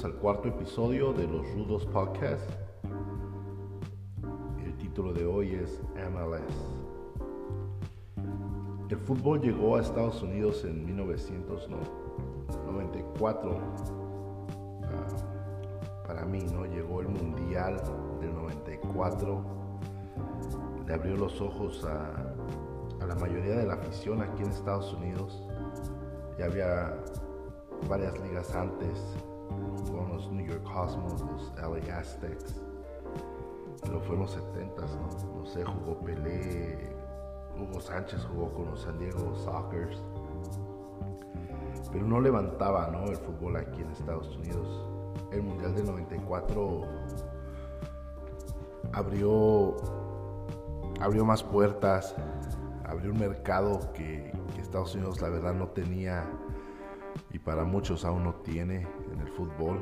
al cuarto episodio de los Rudos Podcast. El título de hoy es MLS. El fútbol llegó a Estados Unidos en 1994. Ah, para mí, ¿no? Llegó el Mundial del 94. Le abrió los ojos a, a la mayoría de la afición aquí en Estados Unidos. Ya había varias ligas antes, con los New York Cosmos, los LA Aztecs, pero fue en los 70 ¿no? No sé, jugó Pelé, Hugo Sánchez jugó con los San Diego Sockers, pero no levantaba ¿no? el fútbol aquí en Estados Unidos. El Mundial del 94 abrió, abrió más puertas, abrió un mercado que Estados Unidos la verdad no tenía y para muchos aún no tiene en el fútbol.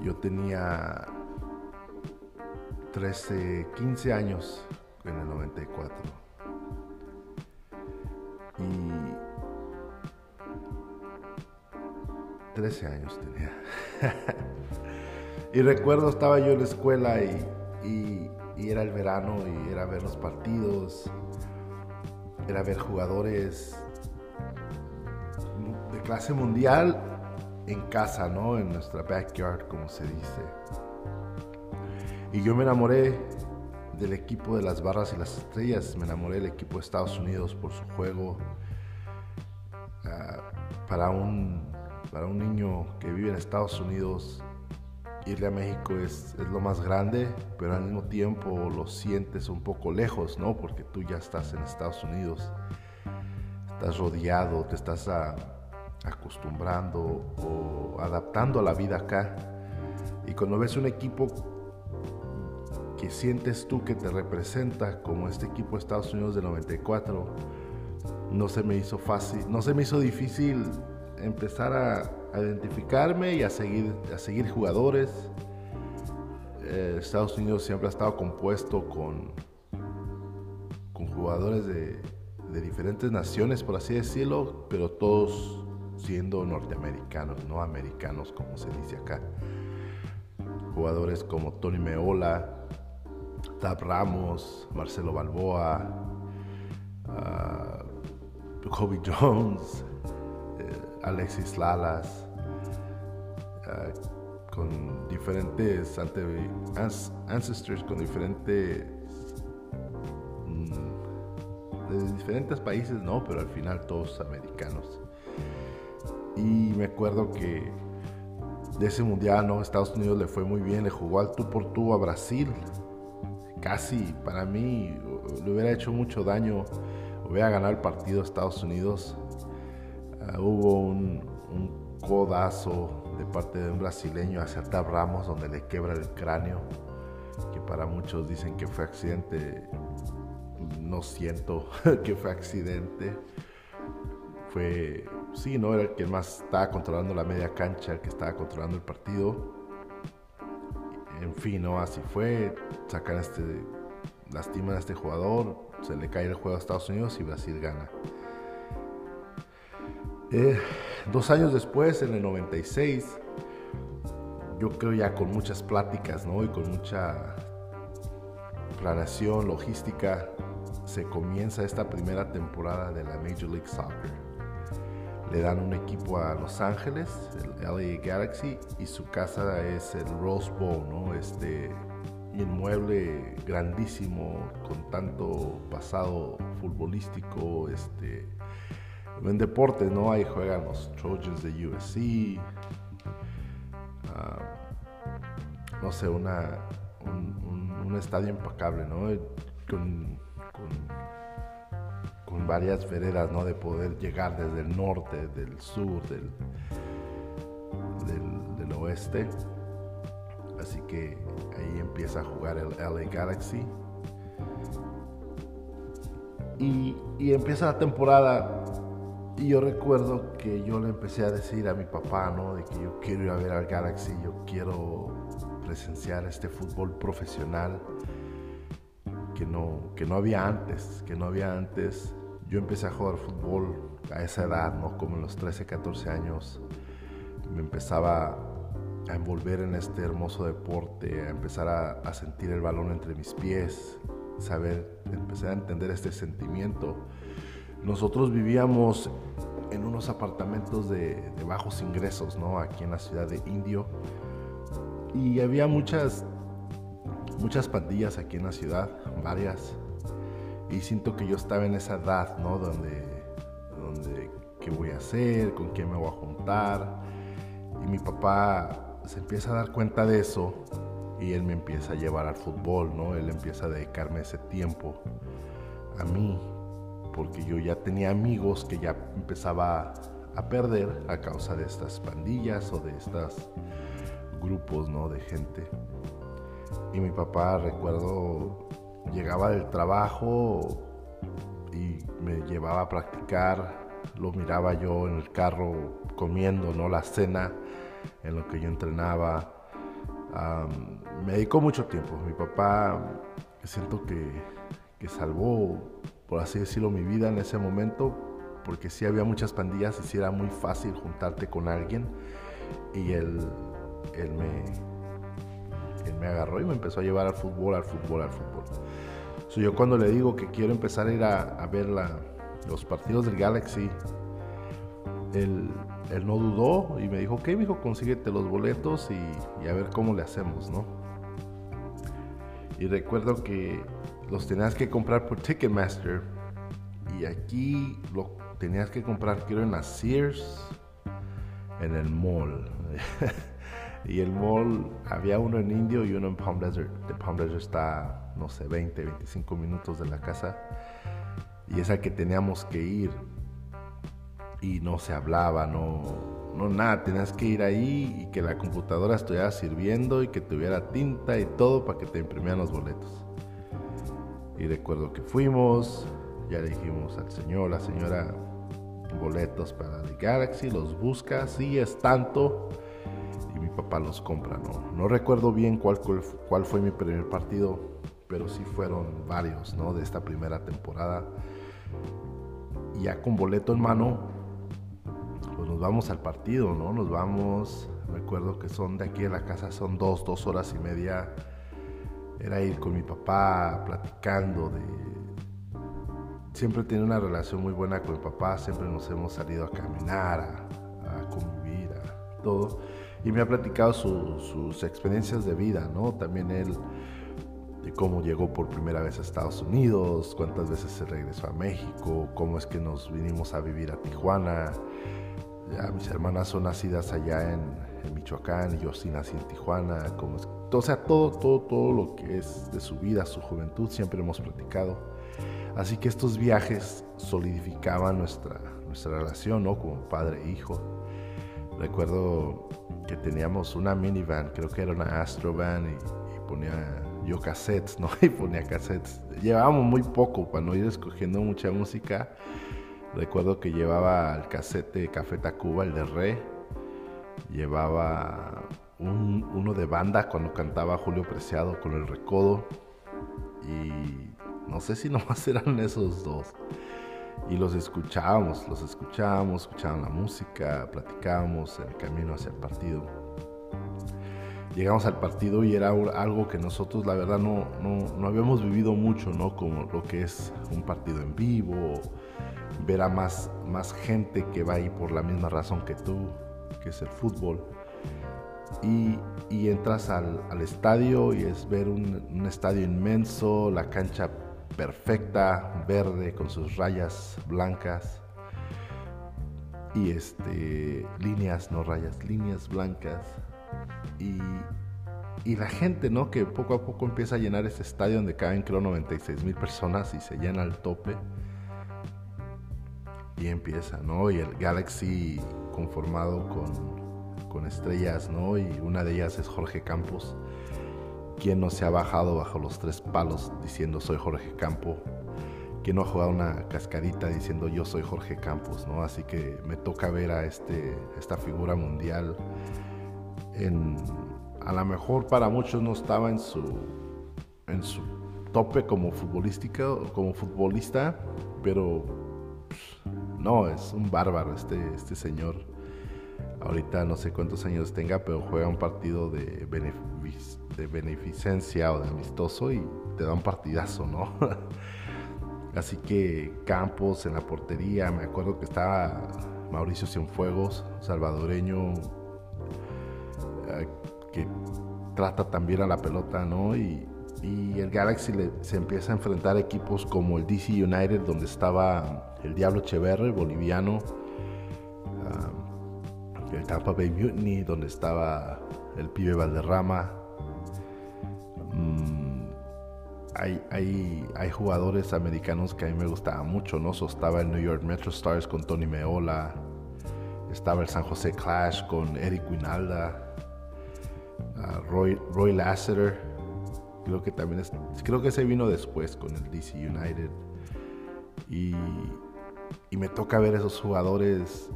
Yo tenía 13, 15 años en el 94. Y 13 años tenía. y recuerdo estaba yo en la escuela y, era el verano y era ver los partidos, era ver jugadores clase mundial en casa, ¿no? En nuestra backyard, como se dice. Y yo me enamoré del equipo de las barras y las estrellas, me enamoré del equipo de Estados Unidos por su juego. Uh, para, un, para un niño que vive en Estados Unidos, irle a México es, es, lo más grande, pero al mismo tiempo lo sientes un poco lejos, ¿no? Porque tú ya estás en Estados Unidos, estás rodeado, te estás a, acostumbrando o adaptando a la vida acá. Y cuando ves un equipo que sientes tú que te representa, como este equipo de Estados Unidos de 94, no se me hizo fácil, no se me hizo difícil empezar a, a identificarme y a seguir, a seguir jugadores. Eh, Estados Unidos siempre ha estado compuesto con, con jugadores de, de diferentes naciones, por así decirlo, pero todos siendo norteamericanos, no americanos como se dice acá. Jugadores como Tony Meola, Tab Ramos, Marcelo Balboa, uh, Kobe Jones, uh, Alexis Lalas, uh, con diferentes ancestors, con diferentes mm, de diferentes países, no, pero al final todos americanos. Y me acuerdo que de ese mundial, ¿no? Estados Unidos le fue muy bien, le jugó al tú por tú a Brasil. Casi, para mí, le hubiera hecho mucho daño, hubiera ganado el partido a Estados Unidos. Uh, hubo un, un, codazo de parte de un brasileño hacia Tab Ramos, donde le quebra el cráneo, que para muchos dicen que fue accidente. No siento que fue accidente. Fue sí, ¿no? Era el que más estaba controlando la media cancha, el que estaba controlando el partido. En fin, ¿no? Así fue. Sacan este. Lastiman a este jugador. Se le cae el juego a Estados Unidos y Brasil gana. Eh, dos años después, en el 96, yo creo ya con muchas pláticas, ¿no? Y con mucha planeación, logística, se comienza esta primera temporada de la Major League Soccer le dan un equipo a Los Ángeles, el LA Galaxy, y su casa es el Rose Bowl, ¿no? Este inmueble grandísimo con tanto pasado futbolístico, este, en deportes, ¿no? Ahí juegan los Trojans de USC, uh, no sé, una, un, estadio impecable, ¿no? Con varias veredas, ¿no? De poder llegar desde el norte, del sur, del, del, del oeste. Así que ahí empieza a jugar el LA Galaxy. Y, y, empieza la temporada. Y yo recuerdo que yo le empecé a decir a mi papá, ¿no? De que yo quiero ir a ver al Galaxy, yo quiero presenciar este fútbol profesional que no, que no había antes, que no había antes. Yo empecé a jugar fútbol a esa edad, ¿no? Como en los 13, 14 años. me empezaba a envolver en este hermoso deporte, a empezar a, sentir el balón entre mis pies, saber, empecé a entender este sentimiento. Nosotros vivíamos en unos apartamentos de, de, bajos ingresos, ¿no? Aquí en la ciudad de Indio. Y había muchas, muchas pandillas aquí en la ciudad, varias. Y siento que yo estaba en esa edad, ¿no? Donde, donde qué voy a hacer, con quién me voy a juntar. Y mi papá se empieza a dar cuenta de eso y él me empieza a llevar al fútbol, ¿no? Él empieza a dedicarme ese tiempo a mí, porque yo ya tenía amigos que ya empezaba a perder a causa de estas pandillas o de estos grupos, ¿no? De gente. Y mi papá, recuerdo, llegaba del trabajo y me llevaba a practicar lo miraba yo en el carro comiendo, ¿no? La cena en lo que yo entrenaba. me dedicó mucho tiempo. Mi papá, siento que, que, salvó, por así decirlo, mi vida en ese momento, porque sí había muchas pandillas y sí era muy fácil juntarte con alguien. Y él, él, me, él me agarró y me empezó a llevar al fútbol, al fútbol, al fútbol. Yo cuando le digo que quiero empezar a ir a, ver los partidos del Galaxy, él, no dudó y me dijo, ok, hijo, consíguete los boletos y, a ver cómo le hacemos, ¿no? Y recuerdo que los tenías que comprar por Ticketmaster y aquí lo tenías que comprar, creo, en la Sears, en el mall. y el mall, había uno en Indio y uno en Palm Desert. De Palm Desert está, no sé, 20, 25 minutos de la casa y es al que teníamos que ir y no se hablaba, no, no nada, tenías que ir ahí y que la computadora estuviera sirviendo y que tuviera tinta y todo para que te imprimieran los boletos. Y recuerdo que fuimos, ya le dijimos al señor, la señora, boletos para The Galaxy, los busca, sí es tanto, papá los compra, no, no recuerdo bien cuál, cuál fue mi primer partido, pero sí fueron varios, ¿no? De esta primera temporada ya con boleto en mano, pues nos vamos al partido, ¿no? Nos vamos, recuerdo que son de aquí a la casa, son dos, dos horas y media. Era ir con mi papá platicando de... Siempre tiene una relación muy buena con mi papá, siempre nos hemos salido a caminar, a, convivir, a todo. Y me ha platicado sus experiencias de vida, ¿no? También él de cómo llegó por primera vez a Estados Unidos, cuántas veces se regresó a México, cómo es que nos vinimos a vivir a Tijuana. Ya mis hermanas son nacidas allá en, Michoacán y yo sí nací en Tijuana. Cómo es, o sea, todo, todo, todo lo que es de su vida, su juventud, siempre hemos platicado. Así que estos viajes solidificaban nuestra, nuestra relación, ¿no? Como padre e hijo. Recuerdo que teníamos una minivan, creo que era una Astrovan y, y ponía yo cassettes, ¿no? Y ponía cassettes. Llevábamos muy poco para no ir escogiendo mucha música. Recuerdo que llevaba el cassette de Café Tacuba, el de Re. Llevaba uno de banda cuando cantaba Julio Preciado con el Recodo. Y no sé si nomás eran esos dos. Y los escuchábamos, los escuchábamos, escuchaban la música, platicábamos en el camino hacia el partido llegamos al partido y era algo que nosotros la verdad no, no, habíamos vivido mucho, ¿no? Como lo que es un partido en vivo, ver a más, más gente que va ahí por la misma razón que tú, que es el fútbol. Y, y entras al, al, estadio y es ver un, un estadio inmenso, la cancha perfecta, verde, con sus rayas blancas y este líneas, no rayas, líneas blancas y, la gente, ¿no? Que poco a poco empieza a llenar ese estadio donde caben creo 96 mil personas y se llena al tope. Y empieza, ¿no? Y el Galaxy conformado con, con estrellas, ¿no? Y una de ellas es Jorge Campos, quien no se ha bajado bajo los tres palos diciendo soy Jorge Campo, quien no ha jugado una cascarita diciendo yo soy Jorge Campos, ¿no? Así que me toca ver a este, esta figura mundial a lo mejor para muchos no estaba en su, en su tope como como futbolista, pero pues, no, es un bárbaro este, este señor. ahorita no sé cuántos años tenga, pero juega un partido de, de beneficencia o de amistoso y te da un partidazo, ¿no? Así que Campos en la portería, me acuerdo que estaba Mauricio Cienfuegos, salvadoreño, eh, que trata también a la pelota, ¿no? Y, el Galaxy se empieza a enfrentar a equipos como el DC United, donde estaba el Diablo Echeverri, boliviano, ah, el Tampa Bay Mutiny, donde estaba el pibe Valderrama. Mm, hay, hay, hay, jugadores americanos que a mí me gustaban mucho, ¿no? estaba el New York Metro Stars con Tony Meola, estaba el San José Clash con Eric Winalda, Roy, Roy Lasseter, creo que también es, creo que se vino después con el DC United. Y, y me toca ver esos jugadores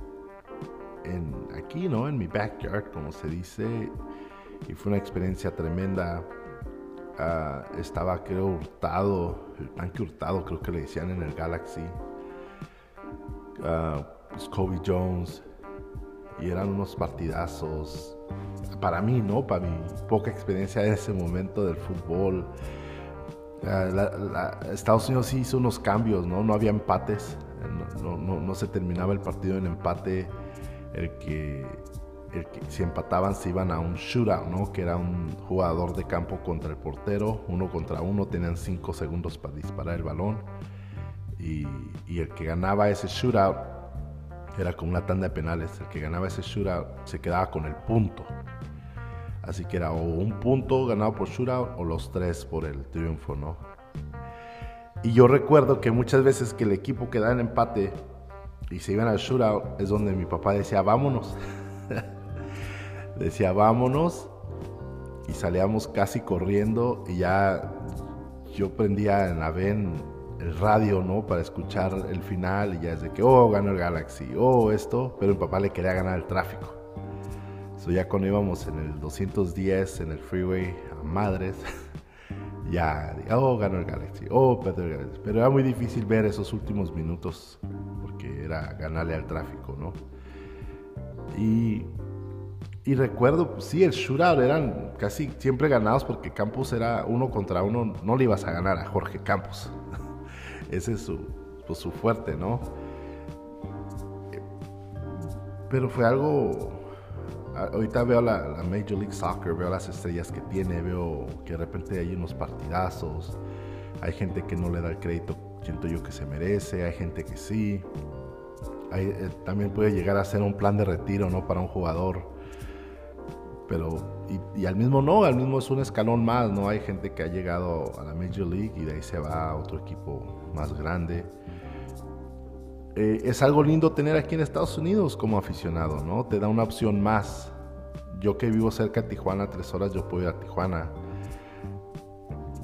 en, aquí, ¿no? En mi backyard, como se dice. Y fue una experiencia tremenda. Ah, estaba, creo, hurtado, el tanque hurtado, creo que le decían en el Galaxy. Uh, pues Kobe Jones. Y eran unos partidazos para mí, ¿no? Para mi poca experiencia en ese momento del fútbol. Estados Unidos sí hizo unos cambios, ¿no? No había empates, no, se terminaba el partido en empate. El que, si empataban se iban a un shootout, ¿no? Que era un jugador de campo contra el portero, uno contra uno, tenían cinco segundos para disparar el balón. Y, y el que ganaba ese shootout era con una tanda de penales. El que ganaba ese shootout se quedaba con el punto. Así que era o un punto ganado por shootout o los tres por el triunfo, ¿no? Y yo recuerdo que muchas veces que el equipo quedaba en empate y se iban al shootout es donde mi papá decía, vámonos. Decía, vámonos. Y salíamos casi corriendo y ya yo prendía en la VEN el radio, ¿no? Para escuchar el final y ya es de que, oh, ganó el Galaxy, oh, esto. Pero mi papá le quería ganar el tráfico ya cuando íbamos en el 210 en el freeway a madres, ya, oh, ganó el Galaxy, oh, perdió el Galaxy. Pero era muy difícil ver esos últimos minutos porque era ganarle al tráfico, ¿no? Y, y recuerdo, sí, el shootout eran casi siempre ganados porque Campos era uno contra uno, no le ibas a ganar a Jorge Campos. Ese es su, pues, su fuerte, ¿no? Pero fue algo ahorita veo la, Major League Soccer, veo las estrellas que tiene, veo que de repente hay unos partidazos, hay gente que no le da el crédito, siento yo que se merece, hay gente que sí. Eh, también puede llegar a ser un plan de retiro, ¿no? Para un jugador. Pero, y, al mismo no, al mismo es un escalón más, ¿no? Hay gente que ha llegado a la Major League y de ahí se va a otro equipo más grande. Eh, es algo lindo tener aquí en Estados Unidos como aficionado, ¿no? Te da una opción más. Yo que vivo cerca de Tijuana, tres horas, yo puedo ir a Tijuana.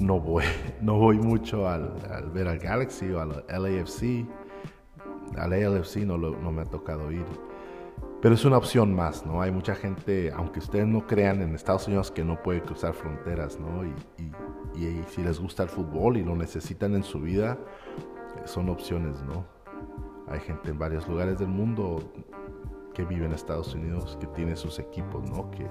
No voy, no voy mucho al, ver al Galaxy o al LAFC. Al LAFC no, no me ha tocado ir. Pero es una opción más, ¿no? Hay mucha gente, aunque ustedes no crean, en Estados Unidos que no puede cruzar fronteras, ¿no? y, y si les gusta el fútbol y lo necesitan en su vida, son opciones, ¿no? Hay gente en varios lugares del mundo que vive en Estados Unidos, que tiene sus equipos, ¿no? Que,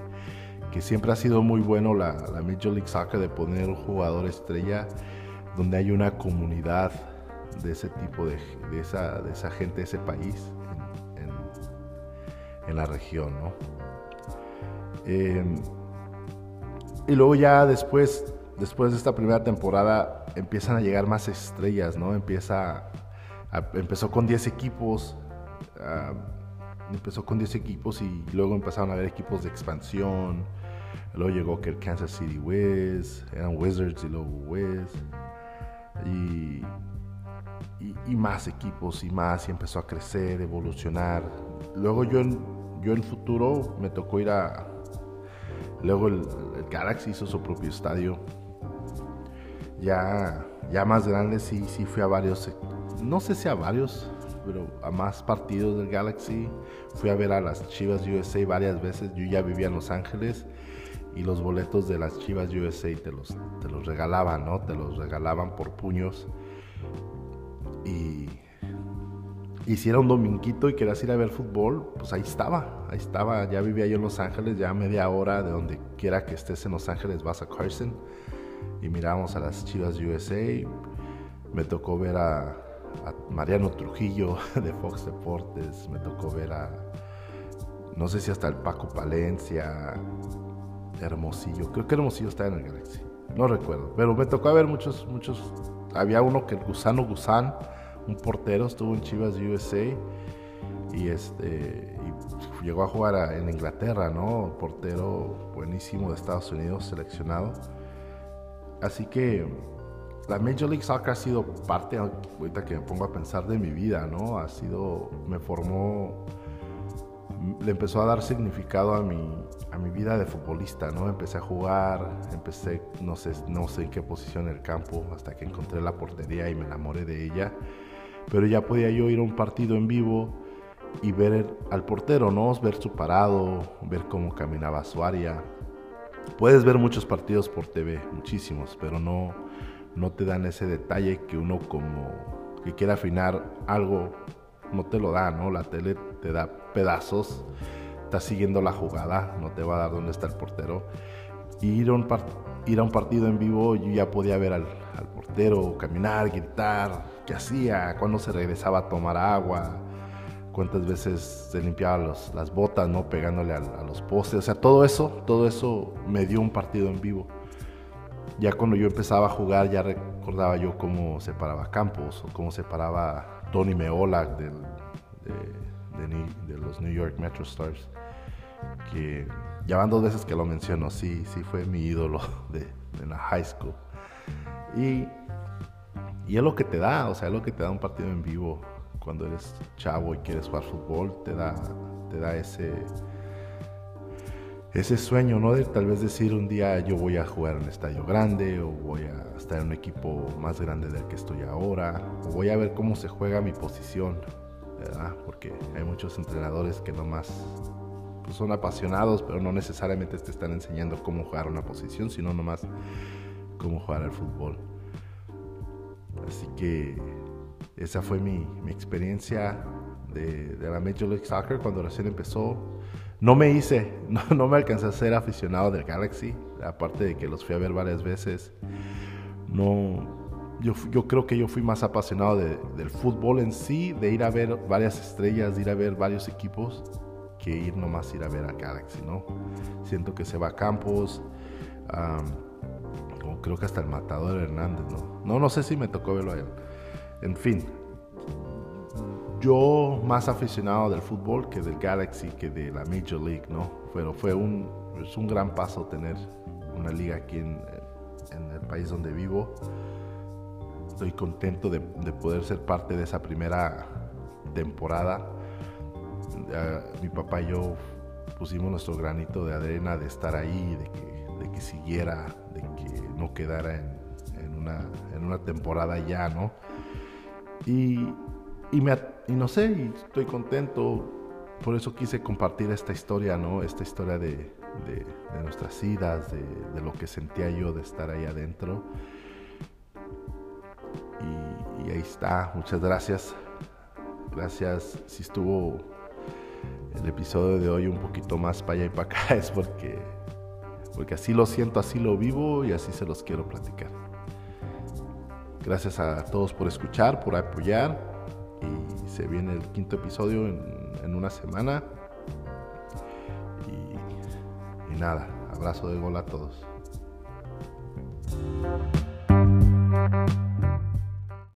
que siempre ha sido muy bueno la, la, Major League Soccer de poner un jugador estrella donde hay una comunidad de ese tipo de, de, esa, de esa gente de ese país en, la región, ¿no? Em, y luego ya después, después de esta primera temporada empiezan a llegar más estrellas, ¿no? Empieza empezó con 10 equipos, empezó con 10 equipos y luego empezaron a haber equipos de expansión. Luego llegó que el Kansas City Wiz, eran Wizards y luego Wiz. Y, y, más equipos y más, y empezó a crecer, evolucionar. Luego yo yo en futuro me tocó ir a... Luego el, Galaxy hizo su propio estadio. Ya, ya más grande sí, sí fui a varios no sé si a varios, pero a más partidos del Galaxy. Fui a ver a las Chivas USA varias veces. Yo ya vivía en Los Ángeles y los boletos de las Chivas USA te los, te los regalaban, ¿no? Te los regalaban por puños. Y, y si era un dominguito y querías ir a ver fútbol, pues ahí estaba, ahí estaba. Ya vivía yo en Los Ángeles, ya media hora de donde quiera que estés en Los Ángeles vas a Carson y miramos a las Chivas USA. Me tocó ver a, a Mariano Trujillo de Fox Deportes, me tocó ver a, no sé si hasta el Paco Palencia, Hermosillo, creo que Hermosillo está en el Galaxy, no recuerdo, pero me tocó ver muchos, muchos, había uno que el Gusano Gusan un portero, estuvo en Chivas USA y este llegó a jugar en Inglaterra, ¿no? portero buenísimo de Estados Unidos, seleccionado. Así que la Major League Soccer ha sido parte, ahorita que me pongo a pensar de mi vida, ¿no? Ha sido, me formó, le empezó a dar significado a mi, a mi vida de futbolista, ¿no? Empecé a jugar, empecé, no sé, no sé en qué posición en el campo, hasta que encontré la portería y me enamoré de ella pero ya podía yo ir a un partido en vivo y ver al portero, ¿no? Ver su parado, ver cómo caminaba su área. Puedes ver muchos partidos por TV, muchísimos, pero no, no te dan ese detalle que uno como que quiere afinar algo no te lo da, ¿no? La tele te da pedazos, está siguiendo la jugada, no te va a dar dónde está el portero. Y ir a un, ir a un partido en vivo, yo ya podía ver al, portero caminar, gritar, qué hacía, cuándo se regresaba a tomar agua, cuántas veces se limpiaba las botas, ¿no? Pegándole a, los postes. O sea, todo eso, todo eso me dio un partido en vivo. Ya cuando yo empezaba a jugar, ya recordaba yo cómo se paraba Campos o cómo se paraba Tony Meola de, los New York Metro Stars. Que ya van dos veces que lo menciono, sí, sí fue mi ídolo de, la high school. Y y es lo que te da, o sea, es lo que te da un partido en vivo cuando eres chavo y quieres jugar fútbol, te da, te da ese, ese sueño, ¿no? De tal vez decir un día yo voy a jugar en un estadio grande o voy a estar en un equipo más grande del que estoy ahora o voy a ver cómo se juega mi posición, ¿verdad? Porque hay muchos entrenadores que nomás pues, son apasionados, pero no necesariamente te están enseñando cómo jugar una posición, sino nomás cómo jugar al fútbol. Así que esa fue mi, experiencia de, la Major League Soccer cuando recién empezó. No me hice, no, me alcancé a ser aficionado del Galaxy, aparte de que los fui a ver varias veces. No, yo, yo creo que yo fui más apasionado del fútbol en sí, de ir a ver varias estrellas, de ir a ver varios equipos, que ir nomás ir a ver a Galaxy, ¿no? Siento que se va a Campos creo que hasta el matador Hernández, ¿no? No, no sé si me tocó verlo a él. En fin, yo más aficionado del fútbol que del Galaxy, que de la Major League, ¿no? Pero fue un, es un gran paso tener una liga aquí en, en el país donde vivo. Estoy contento de, poder ser parte de esa primera temporada. Mi papá y yo pusimos nuestro granito de arena de estar ahí, de que, siguiera de que no quedara en, una, temporada ya, ¿no? Y, me, y no sé, y estoy contento, por eso quise compartir esta historia, ¿no? Esta historia de, nuestras idas, de, de, lo que sentía yo de estar ahí adentro. Y, y ahí está, muchas gracias. Gracias si estuvo el episodio de hoy un poquito más para allá y para acá, es porque porque así lo siento, así lo vivo y así se los quiero platicar. Gracias a todos por escuchar, por apoyar y se viene el quinto episodio en, una semana. Y, y nada, abrazo de gol a todos.